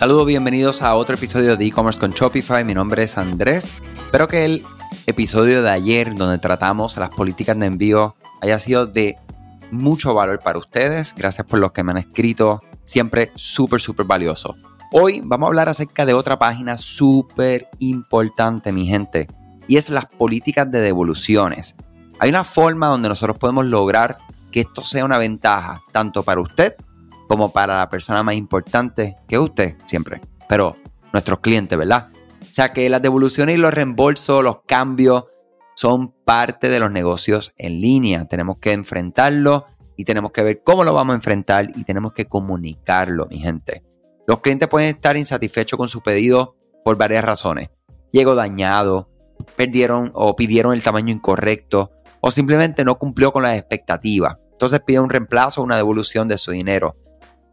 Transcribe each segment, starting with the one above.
Saludos, bienvenidos a otro episodio de e-commerce con Shopify. Mi nombre es Andrés. Espero que el episodio de ayer, donde tratamos las políticas de envío, haya sido de mucho valor para ustedes. Gracias por los que me han escrito. Siempre súper, súper valioso. Hoy vamos a hablar acerca de otra página súper importante, mi gente, y es las políticas de devoluciones. Hay una forma donde nosotros podemos lograr que esto sea una ventaja, tanto para usted como para la persona más importante que usted siempre, pero nuestros clientes, ¿verdad? O sea que las devoluciones y los reembolsos, los cambios, son parte de los negocios en línea. Tenemos que enfrentarlo y tenemos que ver cómo lo vamos a enfrentar y tenemos que comunicarlo, mi gente. Los clientes pueden estar insatisfechos con su pedido por varias razones. Llegó dañado, perdieron o pidieron el tamaño incorrecto o simplemente no cumplió con las expectativas. Entonces pide un reemplazo o una devolución de su dinero.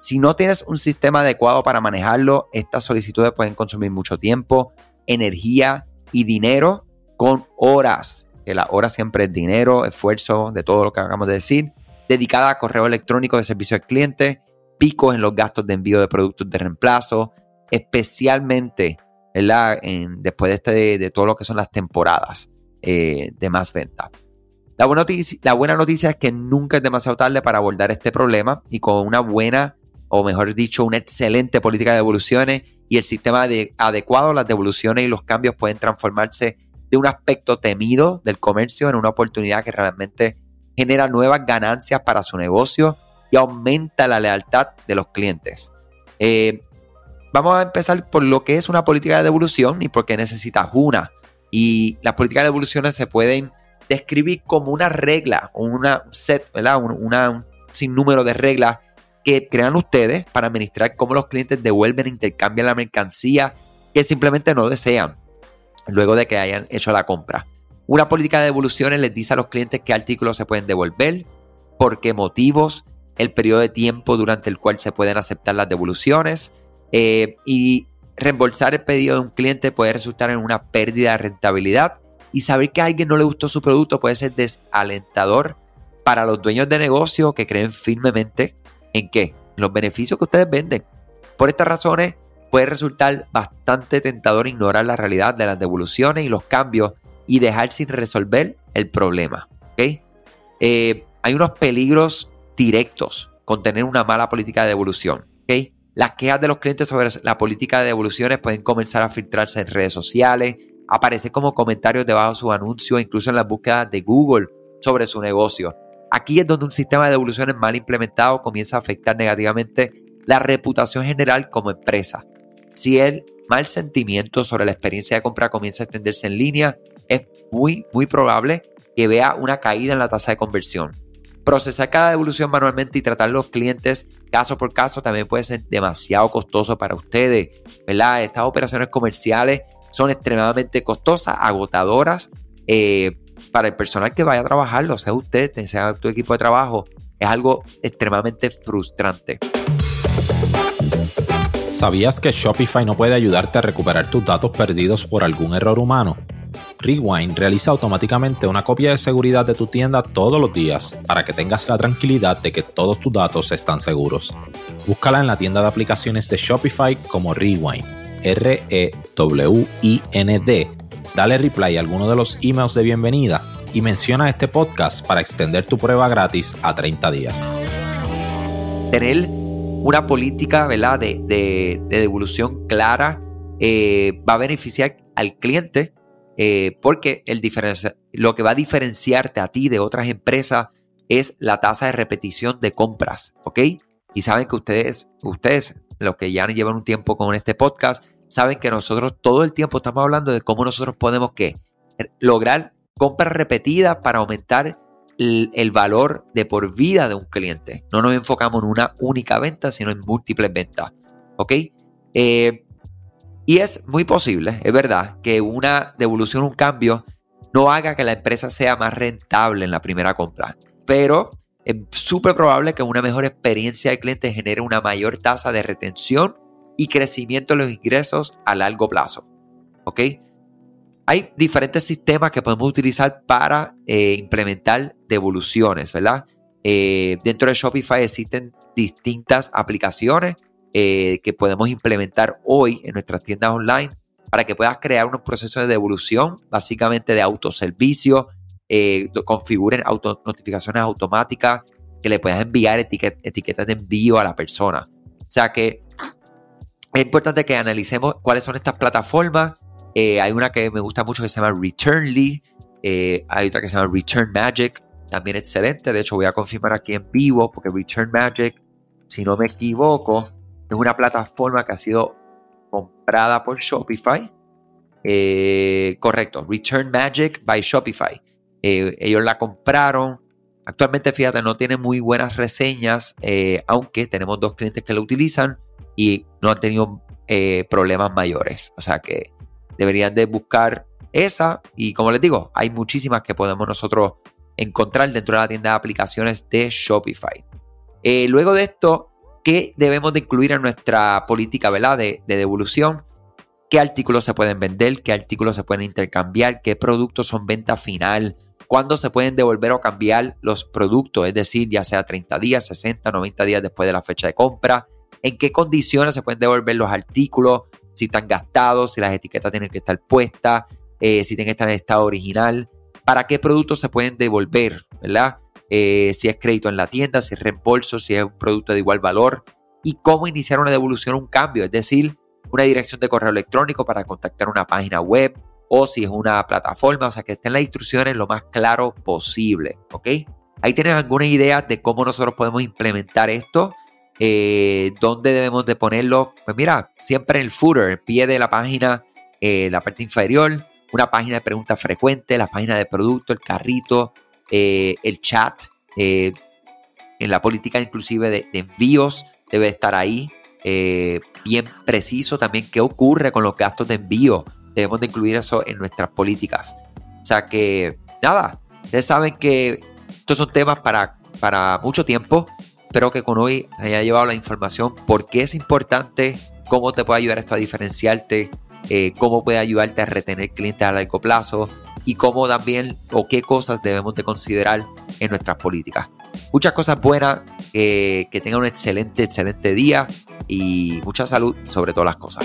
Si no tienes un sistema adecuado para manejarlo, estas solicitudes pueden consumir mucho tiempo, energía y dinero con horas. Que la hora siempre es dinero, esfuerzo, de todo lo que acabamos de decir, dedicada a correo electrónico de servicio al cliente, picos en los gastos de envío de productos de reemplazo, especialmente En, después de, este, de, todo lo que son las temporadas eh, de más venta. La buena, noticia, la buena noticia es que nunca es demasiado tarde para abordar este problema y con una buena, o mejor dicho, una excelente política de devoluciones y el sistema de, adecuado, las devoluciones y los cambios pueden transformarse de un aspecto temido del comercio en una oportunidad que realmente genera nuevas ganancias para su negocio y aumenta la lealtad de los clientes. Eh, vamos a empezar por lo que es una política de devolución y por qué necesitas una. Y las políticas de devoluciones se pueden describir como una regla o una set, ¿verdad? Una, un sinnúmero de reglas que crean ustedes para administrar cómo los clientes devuelven e intercambian la mercancía que simplemente no desean luego de que hayan hecho la compra. Una política de devoluciones les dice a los clientes qué artículos se pueden devolver, por qué motivos, el periodo de tiempo durante el cual se pueden aceptar las devoluciones eh, y reembolsar el pedido de un cliente puede resultar en una pérdida de rentabilidad y saber que a alguien no le gustó su producto puede ser desalentador para los dueños de negocio que creen firmemente en qué, los beneficios que ustedes venden. Por estas razones puede resultar bastante tentador ignorar la realidad de las devoluciones y los cambios y dejar sin resolver el problema. Eh, hay unos peligros directos con tener una mala política de devolución. Las quejas de los clientes sobre la política de devoluciones pueden comenzar a filtrarse en redes sociales, aparecer como comentarios debajo de su anuncio, incluso en las búsquedas de Google sobre su negocio. Aquí es donde un sistema de devoluciones mal implementado comienza a afectar negativamente la reputación general como empresa. Si el mal sentimiento sobre la experiencia de compra comienza a extenderse en línea, es muy, muy probable que vea una caída en la tasa de conversión. Procesar cada devolución manualmente y tratar los clientes caso por caso también puede ser demasiado costoso para ustedes, ¿verdad? Estas operaciones comerciales son extremadamente costosas, agotadoras eh, para el personal que vaya a trabajarlo, sea usted, sea tu equipo de trabajo, es algo extremadamente frustrante. ¿Sabías que Shopify no puede ayudarte a recuperar tus datos perdidos por algún error humano? Rewind realiza automáticamente una copia de seguridad de tu tienda todos los días para que tengas la tranquilidad de que todos tus datos están seguros. Búscala en la tienda de aplicaciones de Shopify como Rewind, R-E-W-I-N-D. Dale reply a alguno de los emails de bienvenida y menciona este podcast para extender tu prueba gratis a 30 días. Tener una política ¿verdad? De, devolución clara eh, va a beneficiar al cliente eh, porque el lo que va a diferenciarte a ti de otras empresas es la tasa de repetición de compras, ¿ok? Y saben que ustedes, ustedes, los que ya llevan un tiempo con este podcast, saben que nosotros todo el tiempo estamos hablando de cómo nosotros podemos ¿qué? lograr compras repetidas para aumentar el, valor de por vida de un cliente. No nos enfocamos en una única venta, sino en múltiples ventas. ¿Ok? Eh, y es muy posible, es verdad, que una devolución, un cambio, no haga que la empresa sea más rentable en la primera compra. Pero es súper probable que una mejor experiencia del cliente genere una mayor tasa de retención y crecimiento de los ingresos a largo plazo. ¿Ok? Hay diferentes sistemas que podemos utilizar para eh, implementar devoluciones, ¿verdad? Eh, dentro de Shopify existen distintas aplicaciones eh, que podemos implementar hoy en nuestras tiendas online para que puedas crear unos procesos de devolución, básicamente de autoservicio, configuren auto, notificaciones automáticas, que le puedas enviar etiquetas de envío a la persona. O sea que es importante que analicemos cuáles son estas plataformas. Eh, hay una que me gusta mucho que se llama Returnly. Eh, hay otra que se llama Return Magic. También excelente. De hecho, voy a confirmar aquí en vivo porque Return Magic, si no me equivoco, es una plataforma que ha sido comprada por Shopify. Eh, correcto, Return Magic by Shopify. ellos la compraron. Actualmente, fíjate, no tiene muy buenas reseñas, aunque tenemos dos clientes que lo utilizan y no han tenido eh, problemas mayores. O sea que deberían de buscar esa y como les digo, hay muchísimas que podemos nosotros encontrar dentro de la tienda de aplicaciones de Shopify. Eh, luego de esto, ¿qué debemos de incluir en nuestra política ¿verdad? De, de devolución? ¿Qué artículos se pueden vender? ¿Qué artículos se pueden intercambiar? ¿Qué productos son venta final? ¿Cuándo se pueden devolver o cambiar los productos? Es decir, ya sea 30 días, 60, 90 días después de la fecha de compra en qué condiciones se pueden devolver los artículos, si están gastados, si las etiquetas tienen que estar puestas, eh, si tienen que estar en estado original, para qué productos se pueden devolver, ¿verdad? Eh, si es crédito en la tienda, si es reembolso, si es un producto de igual valor y cómo iniciar una devolución un cambio, es decir, una dirección de correo electrónico para contactar una página web o si es una plataforma, o sea, que estén las instrucciones lo más claro posible, ¿ok? Ahí tienes algunas ideas de cómo nosotros podemos implementar esto eh, ¿Dónde debemos de ponerlo? Pues mira, siempre en el footer, el pie de la página, eh, la parte inferior, una página de preguntas frecuentes, la página de producto, el carrito, eh, el chat, en la política inclusive de, envíos debe estar ahí, bien preciso también qué ocurre con los gastos de envío. Debemos de incluir eso en nuestras políticas. O sea que, nada, ustedes saben que estos son temas para, para mucho tiempo. Espero que con hoy te haya llevado la información por qué es importante, cómo te puede ayudar esto a diferenciarte, eh, cómo puede ayudarte a retener clientes a largo plazo y cómo también o qué cosas debemos de considerar en nuestras políticas. Muchas cosas buenas, que tengan un excelente, excelente día y mucha salud sobre todas las cosas.